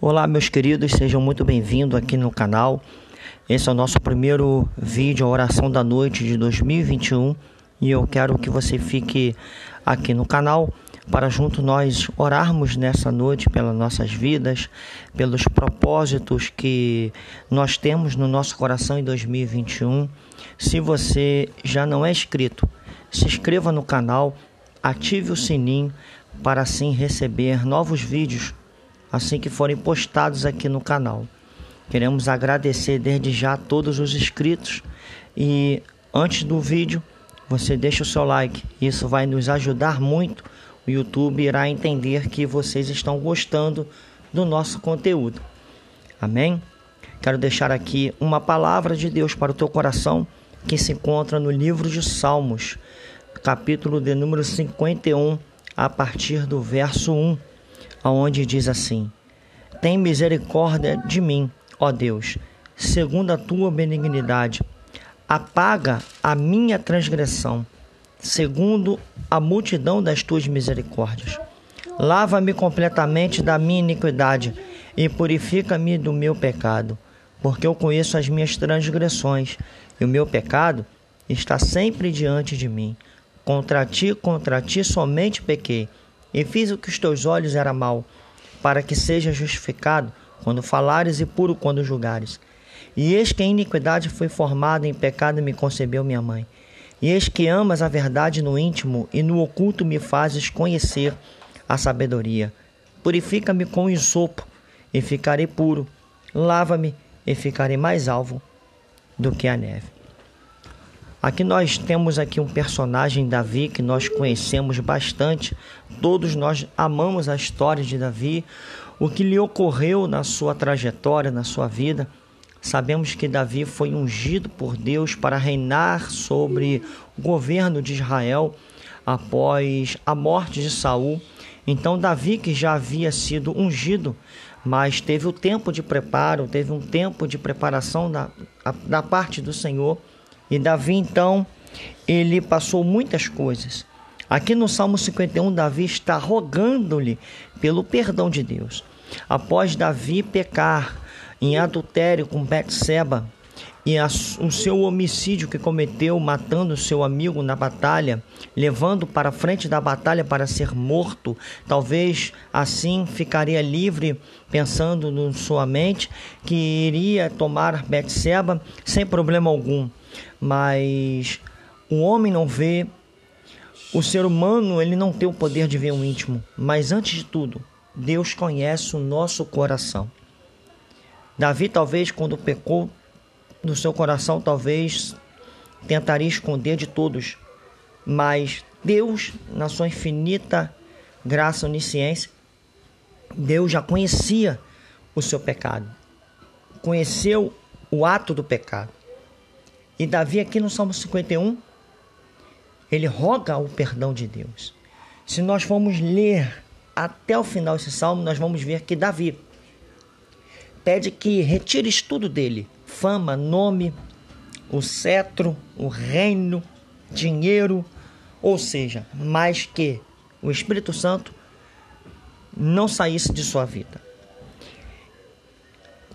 Olá, meus queridos, sejam muito bem-vindos aqui no canal. Esse é o nosso primeiro vídeo, a oração da noite de 2021, e eu quero que você fique aqui no canal para junto nós orarmos nessa noite pelas nossas vidas, pelos propósitos que nós temos no nosso coração em 2021. Se você já não é inscrito, se inscreva no canal, ative o sininho para assim receber novos vídeos assim que forem postados aqui no canal. Queremos agradecer desde já a todos os inscritos e antes do vídeo você deixa o seu like, isso vai nos ajudar muito. O YouTube irá entender que vocês estão gostando do nosso conteúdo. Amém? Quero deixar aqui uma palavra de Deus para o teu coração que se encontra no livro de Salmos, capítulo de número 51, a partir do verso 1, aonde diz assim: Tem misericórdia de mim, ó Deus, segundo a tua benignidade. Apaga a minha transgressão, segundo a multidão das tuas misericórdias. Lava-me completamente da minha iniquidade e purifica-me do meu pecado, porque eu conheço as minhas transgressões e o meu pecado está sempre diante de mim. Contra ti, contra ti somente pequei, e fiz o que os teus olhos era mal, para que seja justificado quando falares e puro quando julgares. E eis que a iniquidade foi formada em pecado me concebeu minha mãe. E eis que amas a verdade no íntimo e no oculto me fazes conhecer a sabedoria. Purifica-me com o ensopo e ficarei puro. Lava-me e ficarei mais alvo do que a neve. Aqui nós temos aqui um personagem Davi que nós conhecemos bastante. Todos nós amamos a história de Davi, o que lhe ocorreu na sua trajetória, na sua vida. Sabemos que Davi foi ungido por Deus para reinar sobre o governo de Israel após a morte de Saul. Então Davi que já havia sido ungido, mas teve o tempo de preparo, teve um tempo de preparação da, da parte do Senhor e Davi, então, ele passou muitas coisas. Aqui no Salmo 51, Davi está rogando-lhe pelo perdão de Deus. Após Davi pecar em adultério com Betseba e a, o seu homicídio que cometeu matando seu amigo na batalha, levando para a frente da batalha para ser morto, talvez assim ficaria livre pensando em sua mente que iria tomar Betseba sem problema algum mas o homem não vê, o ser humano ele não tem o poder de ver o íntimo, mas antes de tudo, Deus conhece o nosso coração. Davi talvez quando pecou no seu coração talvez tentaria esconder de todos, mas Deus na sua infinita graça onisciência, Deus já conhecia o seu pecado. Conheceu o ato do pecado. E Davi, aqui no Salmo 51, ele roga o perdão de Deus. Se nós formos ler até o final esse salmo, nós vamos ver que Davi pede que retires tudo dele: fama, nome, o cetro, o reino, dinheiro, ou seja, mais que o Espírito Santo não saísse de sua vida.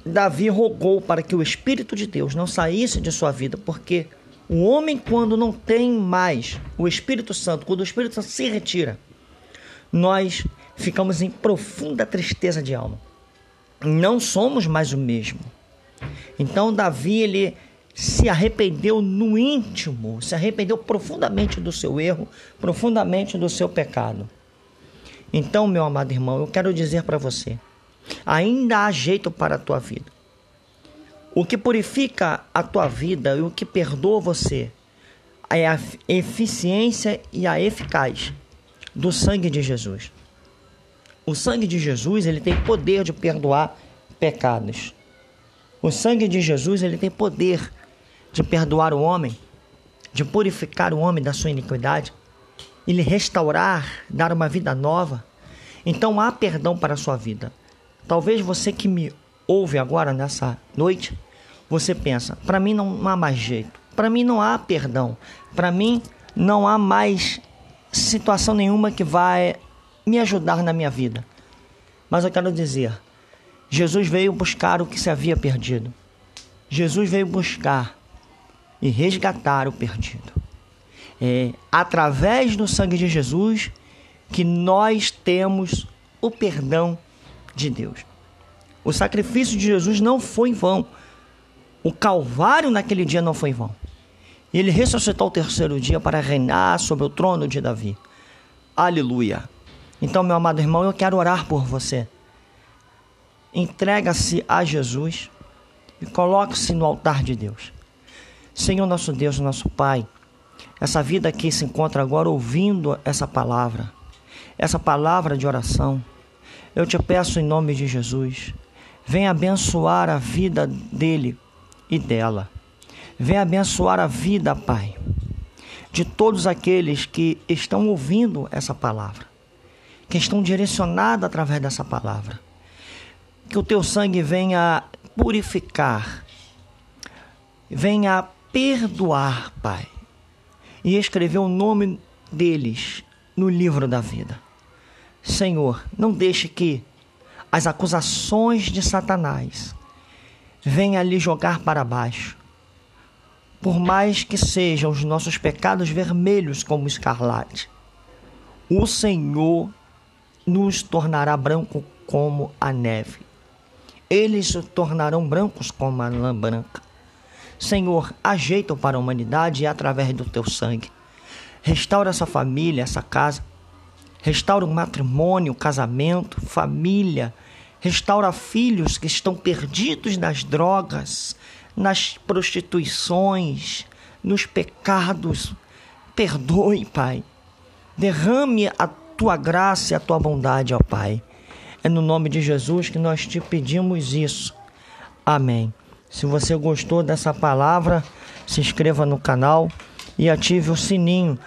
Davi rogou para que o Espírito de Deus não saísse de sua vida, porque o homem, quando não tem mais o Espírito Santo, quando o Espírito Santo se retira, nós ficamos em profunda tristeza de alma. Não somos mais o mesmo. Então, Davi, ele se arrependeu no íntimo, se arrependeu profundamente do seu erro, profundamente do seu pecado. Então, meu amado irmão, eu quero dizer para você ainda há jeito para a tua vida. O que purifica a tua vida e o que perdoa você é a eficiência e a eficaz do sangue de Jesus. O sangue de Jesus, ele tem poder de perdoar pecados. O sangue de Jesus, ele tem poder de perdoar o homem, de purificar o homem da sua iniquidade, ele restaurar, dar uma vida nova. Então há perdão para a sua vida. Talvez você que me ouve agora nessa noite, você pensa: para mim não há mais jeito, para mim não há perdão, para mim não há mais situação nenhuma que vai me ajudar na minha vida. Mas eu quero dizer, Jesus veio buscar o que se havia perdido. Jesus veio buscar e resgatar o perdido. É através do sangue de Jesus que nós temos o perdão de Deus. O sacrifício de Jesus não foi em vão. O Calvário naquele dia não foi em vão. Ele ressuscitou o terceiro dia para reinar sobre o trono de Davi. Aleluia. Então, meu amado irmão, eu quero orar por você. Entrega-se a Jesus e coloque-se no altar de Deus. Senhor nosso Deus, nosso Pai, essa vida aqui se encontra agora ouvindo essa palavra, essa palavra de oração. Eu te peço em nome de Jesus, venha abençoar a vida dele e dela. Venha abençoar a vida, Pai, de todos aqueles que estão ouvindo essa palavra, que estão direcionados através dessa palavra. Que o teu sangue venha purificar, venha perdoar, Pai, e escrever o nome deles no livro da vida. Senhor, não deixe que as acusações de Satanás venham lhe jogar para baixo. Por mais que sejam os nossos pecados vermelhos como escarlate, o Senhor nos tornará branco como a neve. Eles se tornarão brancos como a lã branca. Senhor, ajeita para a humanidade através do teu sangue. Restaura essa família, essa casa. Restaura o matrimônio, o casamento, família. Restaura filhos que estão perdidos nas drogas, nas prostituições, nos pecados. Perdoe, Pai. Derrame a tua graça e a tua bondade, ó Pai. É no nome de Jesus que nós te pedimos isso. Amém. Se você gostou dessa palavra, se inscreva no canal e ative o sininho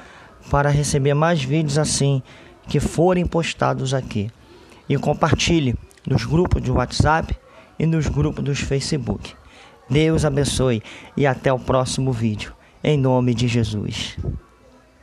para receber mais vídeos assim que forem postados aqui. E compartilhe nos grupos de WhatsApp e nos grupos dos Facebook. Deus abençoe e até o próximo vídeo. Em nome de Jesus.